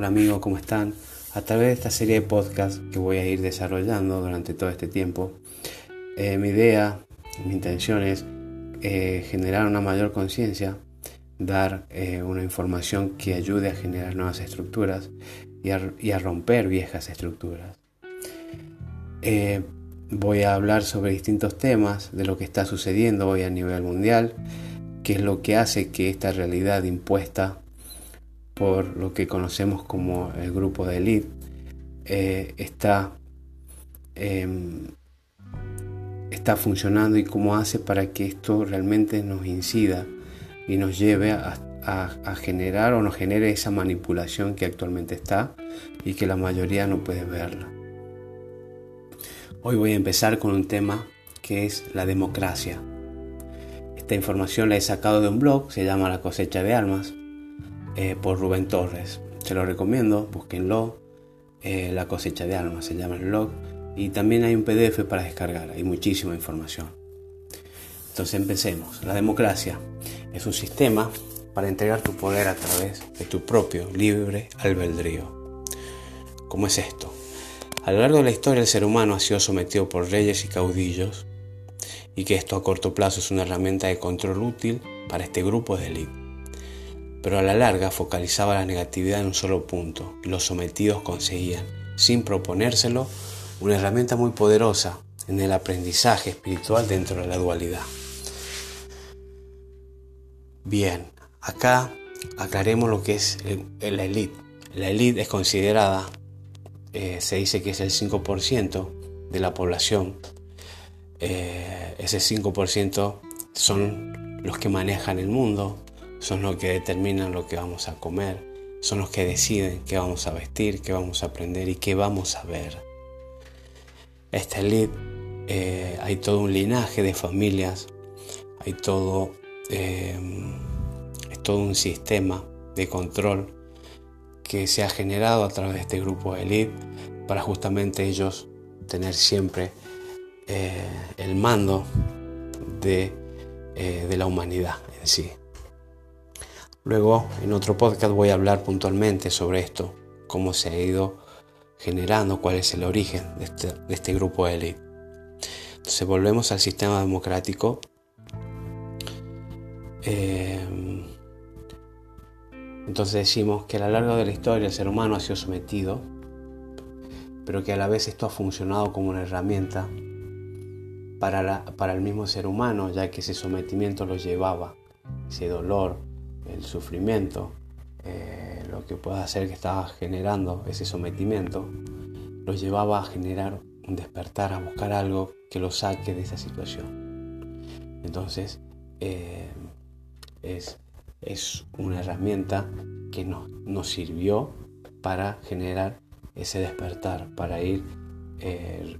Hola amigos, ¿cómo están? A través de esta serie de podcasts que voy a ir desarrollando durante todo este tiempo, eh, mi idea, mi intención es eh, generar una mayor conciencia, dar eh, una información que ayude a generar nuevas estructuras y a, romper viejas estructuras. voy a hablar sobre distintos temas de lo que está sucediendo hoy a nivel mundial, qué es lo que hace que esta realidad impuesta por lo que conocemos como el grupo de élite, eh, está, em, está funcionando y cómo hace para que esto realmente nos incida y nos lleve a, generar o nos genere esa manipulación que actualmente está y que la mayoría no puede verla. Hoy voy a empezar con un tema que es la democracia. Esta información la he sacado de un blog, se llama La cosecha de almas, eh, por Rubén Torres. Se lo recomiendo, búsquenlo. Eh, la cosecha de almas se llama el blog. Y también hay un PDF para descargar, hay muchísima información. Entonces empecemos. La democracia es un sistema para entregar tu poder a través de tu propio libre albedrío. ¿Cómo es esto? A lo largo de la historia el ser humano ha sido sometido por reyes y caudillos y que esto a corto plazo es una herramienta de control útil para este grupo de élite pero a la larga focalizaba la negatividad en un solo punto y los sometidos conseguían, sin proponérselo, una herramienta muy poderosa en el aprendizaje espiritual dentro de la dualidad. Bien, acá aclaremos lo que es la élite. La élite es considerada, eh, se dice que es el 5% de la población. Eh, ese 5% son los que manejan el mundo, son los que determinan lo que vamos a comer, son los que deciden qué vamos a vestir, qué vamos a aprender y qué vamos a ver. Esta elite, eh, hay todo un linaje de familias, hay todo, eh, es todo un sistema de control que se ha generado a través de este grupo de elite para justamente ellos tener siempre eh, el mando de, de la humanidad en sí. Luego, en otro podcast voy a hablar puntualmente sobre esto, cómo se ha ido generando, cuál es el origen de este, este grupo de élite. Entonces volvemos al sistema democrático. Eh, entonces decimos que a lo largo de la historia el ser humano ha sido sometido, pero que a la vez esto ha funcionado como una herramienta para, para el mismo ser humano, ya que ese sometimiento lo llevaba, ese dolor, el sufrimiento, eh, lo que pueda hacer que estaba generando ese sometimiento, lo llevaba a generar un despertar, a buscar algo que lo saque de esa situación. Entonces, eh, es, una herramienta que nos, nos, sirvió para generar ese despertar, para ir eh,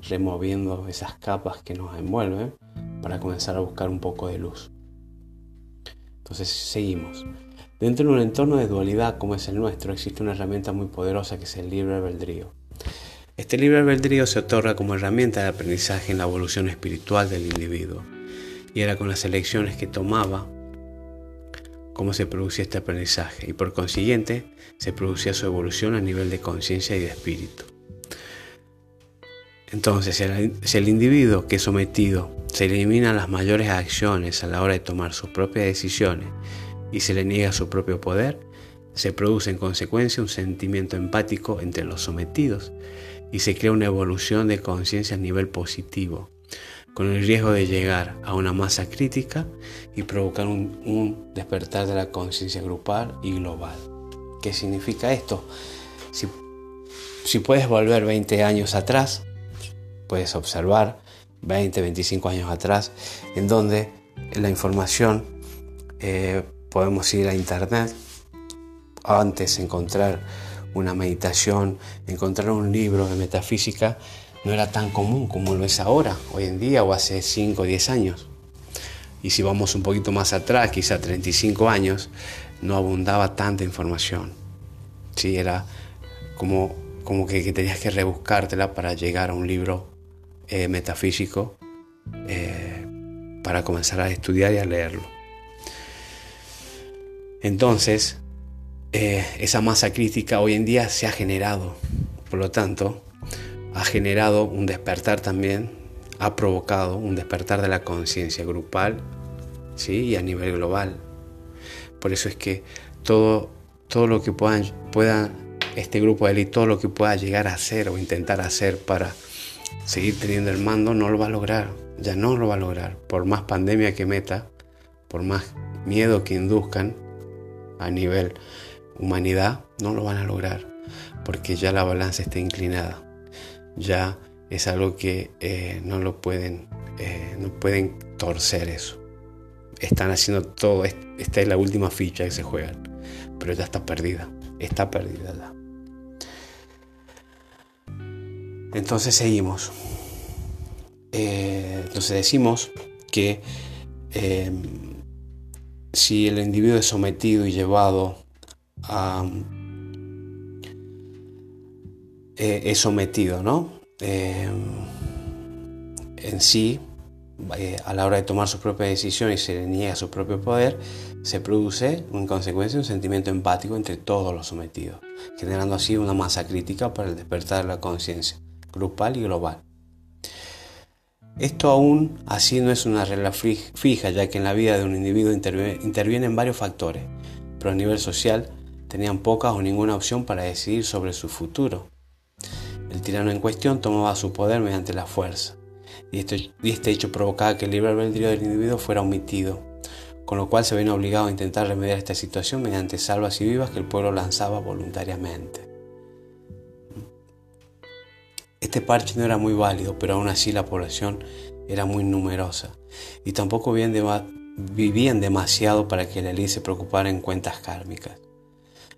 removiendo esas capas que nos envuelven, para comenzar a buscar un poco de luz. Entonces seguimos. Dentro de un entorno de dualidad como es el nuestro existe una herramienta muy poderosa que es el libre albedrío. Este libre albedrío se otorga como herramienta de aprendizaje en la evolución espiritual del individuo y era con las elecciones que tomaba cómo se producía este aprendizaje y por consiguiente se producía su evolución a nivel de conciencia y de espíritu. Entonces, si el individuo que es sometido se eliminan las mayores acciones a la hora de tomar sus propias decisiones y se le niega su propio poder, se produce en consecuencia un sentimiento empático entre los sometidos y se crea una evolución de conciencia a nivel positivo, con el riesgo de llegar a una masa crítica y provocar un, despertar de la conciencia grupal y global. ¿Qué significa esto? Si, puedes volver 20 años atrás, puedes observar 20, 25 años atrás, en donde la información eh, podemos ir a internet, antes encontrar una meditación, encontrar un libro de metafísica, no era tan común como lo es ahora, hoy en día o hace 5 o 10 años. Y si vamos un poquito más atrás, quizá 35 años, no abundaba tanta información. Sí, era como, como que, que tenías que rebuscártela para llegar a un libro eh, metafísico eh, para comenzar a estudiar y a leerlo. Entonces, eh, esa masa crítica hoy en día se ha generado. Por lo tanto, ha generado un despertar también, ha provocado un despertar de la conciencia grupal ¿sí? y a nivel global. Por eso es que todo, todo lo que puedan, pueda este grupo de élite, todo lo que pueda llegar a hacer o intentar hacer para seguir teniendo el mando, no lo va a lograr. Ya no lo va a lograr. Por más pandemia que meta, por más miedo que induzcan a nivel humanidad, no lo van a lograr. Porque ya la balanza está inclinada. Ya es algo que eh, no lo pueden, eh, no pueden torcer eso. Están haciendo todo, esta es la última ficha que se juegan, pero ya está perdida, está perdida ya. Entonces seguimos. Eh, entonces decimos que si el individuo es sometido y llevado a... es sometido, ¿no? Eh, en sí, eh, a la hora de tomar su propia decisión y se le niega su propio poder, se produce en consecuencia un sentimiento empático entre todos los sometidos, generando así una masa crítica para el despertar de la conciencia grupal y global. Esto aún así no es una regla fija, ya que en la vida de un individuo intervienen varios factores, pero a nivel social tenían pocas o ninguna opción para decidir sobre su futuro. El tirano en cuestión tomaba su poder mediante la fuerza, y este, este hecho provocaba que el libre albedrío del individuo fuera omitido, con lo cual se ven obligado a intentar remediar esta situación mediante salvas y vivas que el pueblo lanzaba voluntariamente. Este parche no era muy válido, pero aún así la población era muy numerosa y tampoco vivían demasiado para que la ley se preocupara en cuentas kármicas.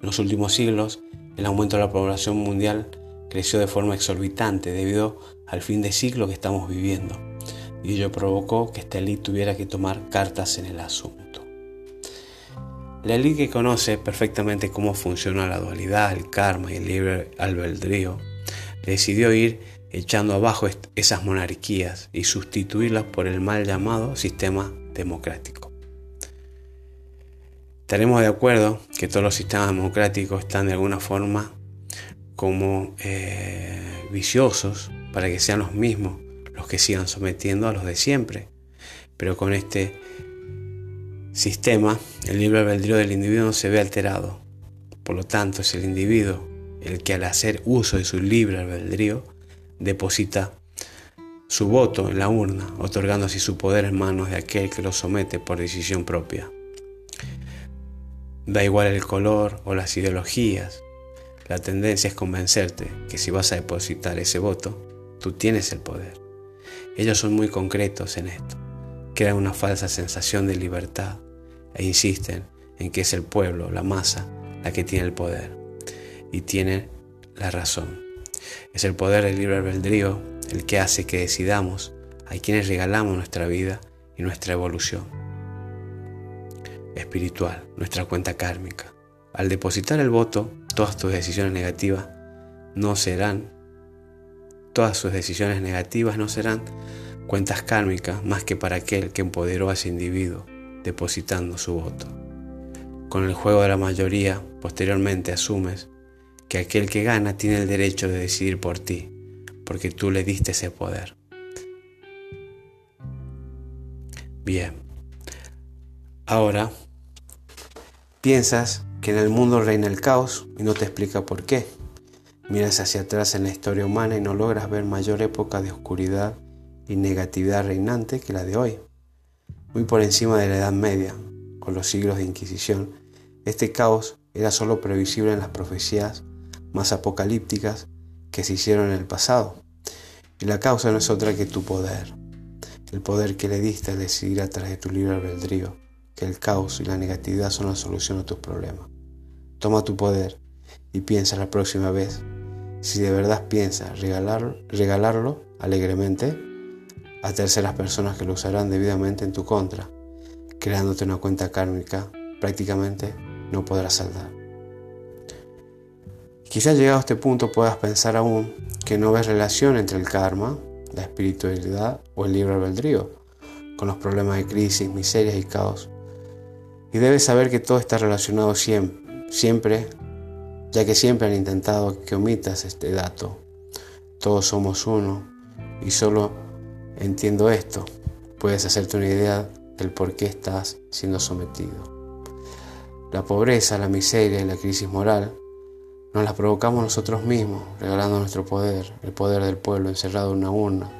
En los últimos siglos, el aumento de la población mundial creció de forma exorbitante debido al fin de siglo que estamos viviendo, y ello provocó que esta élite tuviera que tomar cartas en el asunto. La élite que conoce perfectamente cómo funciona la dualidad, el karma y el libre albedrío, decidió ir echando abajo esas monarquías y sustituirlas por el mal llamado sistema democrático. Estaremos de acuerdo que todos los sistemas democráticos están de alguna forma como eh, viciosos para que sean los mismos los que sigan sometiendo a los de siempre. Pero con este sistema, el libre albedrío del individuo no se ve alterado. Por lo tanto, es el individuo el que al hacer uso de su libre albedrío deposita su voto en la urna, otorgando así su poder en manos de aquel que lo somete por decisión propia. Da igual el color o las ideologías, la tendencia es convencerte que si vas a depositar ese voto, tú tienes el poder. Ellos son muy concretos en esto, crean una falsa sensación de libertad e insisten en que es el pueblo, la masa, la que tiene el poder. Y tiene la razón. Es el poder del libre albedrío el que hace que decidamos a quienes regalamos nuestra vida y nuestra evolución espiritual, nuestra cuenta kármica. Al depositar el voto, todas tus decisiones negativas no serán, todas sus decisiones negativas no serán cuentas kármicas más que para aquel que empoderó a ese individuo depositando su voto. Con el juego de la mayoría, posteriormente asumes que aquel que gana tiene el derecho de decidir por ti, porque tú le diste ese poder. Bien, ahora piensas que en el mundo reina el caos y no te explica por qué. Miras hacia atrás en la historia humana y no logras ver mayor época de oscuridad y negatividad reinante que la de hoy. Muy por encima de la Edad Media, con los siglos de Inquisición, este caos era solo previsible en las profecías más apocalípticas que se hicieron en el pasado. Y la causa no es otra que tu poder, el poder que le diste al decidir a través de tu libre albedrío que el caos y la negatividad son la solución a tus problemas. Toma tu poder y piensa la próxima vez, si de verdad piensas regalarlo, regalarlo alegremente a terceras personas que lo usarán debidamente en tu contra, creándote una cuenta kármica, prácticamente no podrás saldar. Quizás llegado a este punto puedas pensar aún que no ves relación entre el karma, la espiritualidad o el libre albedrío con los problemas de crisis, miserias y caos. Y debes saber que todo está relacionado siempre siempre, ya que siempre han intentado que omitas este dato. Todos somos uno y solo entiendo esto. Puedes hacerte una idea del por qué estás siendo sometido. La pobreza, la miseria y la crisis moral nos las provocamos nosotros mismos, regalando nuestro poder, el poder del pueblo encerrado en una urna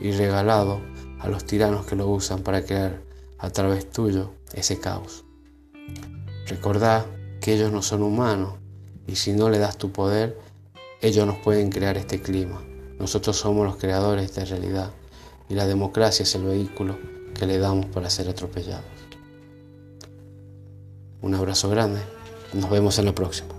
y regalado a los tiranos que lo usan para crear a través tuyo ese caos. Recordá que ellos no son humanos y si no le das tu poder, ellos nos pueden crear este clima. Nosotros somos los creadores de esta realidad y la democracia es el vehículo que le damos para ser atropellados. Un abrazo grande, nos vemos en la próxima.